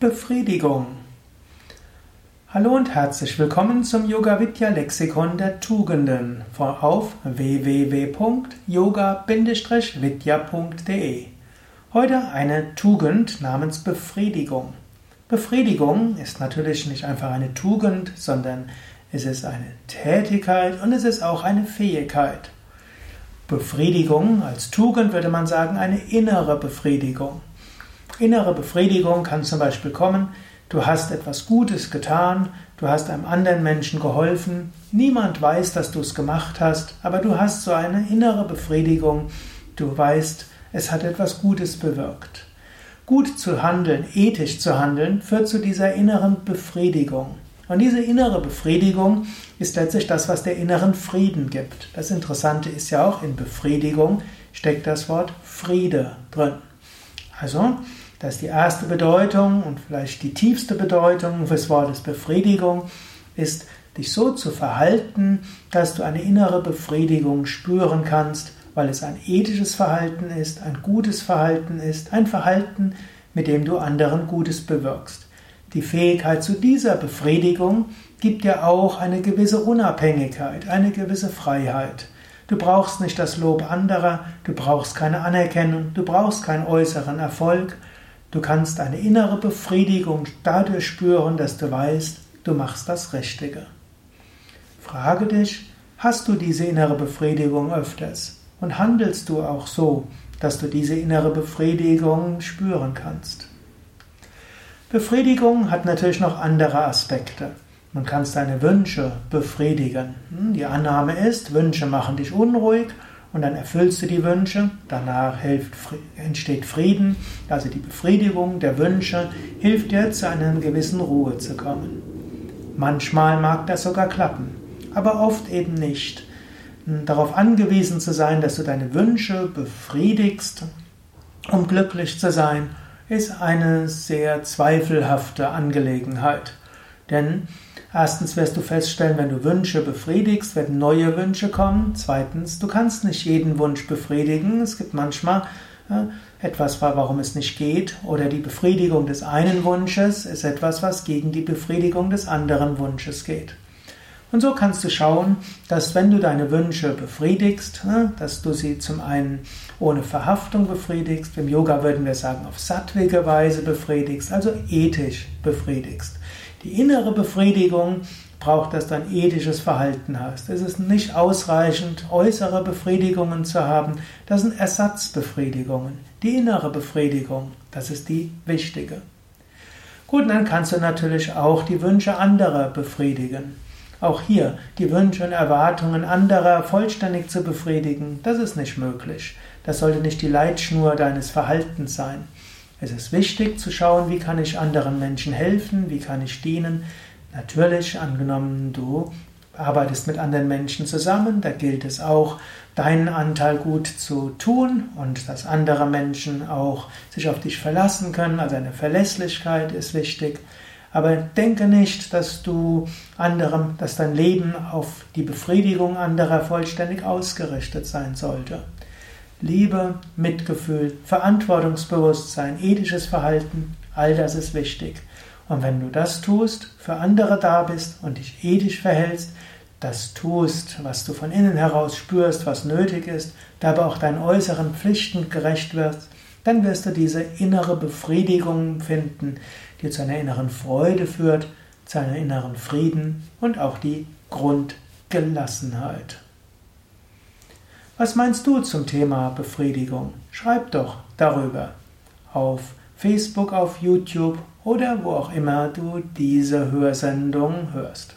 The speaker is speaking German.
Befriedigung. Hallo und herzlich willkommen zum Yoga Vidya Lexikon der Tugenden auf www.yoga-vidya.de. Heute eine Tugend namens Befriedigung. Befriedigung ist natürlich nicht einfach eine Tugend, sondern es ist eine Tätigkeit und es ist auch eine Fähigkeit. Befriedigung als Tugend würde man sagen eine innere Befriedigung. Innere Befriedigung kann zum Beispiel kommen, du hast etwas Gutes getan, du hast einem anderen Menschen geholfen, niemand weiß, dass du es gemacht hast, aber du hast so eine innere Befriedigung, du weißt, es hat etwas Gutes bewirkt. Gut zu handeln, ethisch zu handeln, führt zu dieser inneren Befriedigung. Und diese innere Befriedigung ist letztlich das, was der inneren Frieden gibt. Das Interessante ist ja auch, in Befriedigung steckt das Wort Friede drin. Also, das ist die erste Bedeutung und vielleicht die tiefste Bedeutung des Wortes Befriedigung, ist dich so zu verhalten, dass du eine innere Befriedigung spüren kannst, weil es ein ethisches Verhalten ist, ein gutes Verhalten ist, ein Verhalten, mit dem du anderen Gutes bewirkst. Die Fähigkeit zu dieser Befriedigung gibt dir auch eine gewisse Unabhängigkeit, eine gewisse Freiheit. Du brauchst nicht das Lob anderer, du brauchst keine Anerkennung, du brauchst keinen äußeren Erfolg, Du kannst eine innere Befriedigung dadurch spüren, dass du weißt, du machst das Richtige. Frage dich, hast du diese innere Befriedigung öfters? Und handelst du auch so, dass du diese innere Befriedigung spüren kannst? Befriedigung hat natürlich noch andere Aspekte. Man kann deine Wünsche befriedigen. Hm, die Annahme ist, Wünsche machen dich unruhig und dann erfüllst du die Wünsche, danach hilft, entsteht Frieden, also die Befriedigung der Wünsche hilft dir zu einer gewissen Ruhe zu kommen. Manchmal mag das sogar klappen, aber oft eben nicht. Darauf angewiesen zu sein, dass du deine Wünsche befriedigst, um glücklich zu sein, ist eine sehr zweifelhafte Angelegenheit. Denn Erstens wirst du feststellen, wenn du Wünsche befriedigst, werden neue Wünsche kommen. Zweitens, du kannst nicht jeden Wunsch befriedigen. Es gibt manchmal äh, etwas, warum es nicht geht. Oder die Befriedigung des einen Wunsches ist etwas, was gegen die Befriedigung des anderen Wunsches geht. Und so kannst du schauen, dass wenn du deine Wünsche befriedigst, äh, dass du sie zum einen ohne Verhaftung befriedigst, im Yoga würden wir sagen auf sattwige Weise befriedigst, also ethisch befriedigst. Die innere Befriedigung braucht, dass du ein ethisches Verhalten hast. Es ist nicht ausreichend, äußere Befriedigungen zu haben. Das sind Ersatzbefriedigungen. Die innere Befriedigung, das ist die wichtige. Gut, dann kannst du natürlich auch die Wünsche anderer befriedigen. Auch hier die Wünsche und Erwartungen anderer vollständig zu befriedigen, das ist nicht möglich. Das sollte nicht die Leitschnur deines Verhaltens sein. Es ist wichtig zu schauen, wie kann ich anderen Menschen helfen, wie kann ich dienen. Natürlich, angenommen, du arbeitest mit anderen Menschen zusammen, da gilt es auch, deinen Anteil gut zu tun und dass andere Menschen auch sich auf dich verlassen können. Also eine Verlässlichkeit ist wichtig. Aber denke nicht, dass du anderem, dass dein Leben auf die Befriedigung anderer vollständig ausgerichtet sein sollte. Liebe, Mitgefühl, Verantwortungsbewusstsein, ethisches Verhalten, all das ist wichtig. Und wenn du das tust, für andere da bist und dich ethisch verhältst, das tust, was du von innen heraus spürst, was nötig ist, dabei auch deinen äußeren Pflichten gerecht wirst, dann wirst du diese innere Befriedigung finden, die zu einer inneren Freude führt, zu einer inneren Frieden und auch die Grundgelassenheit. Was meinst du zum Thema Befriedigung? Schreib doch darüber auf Facebook, auf YouTube oder wo auch immer du diese Hörsendung hörst.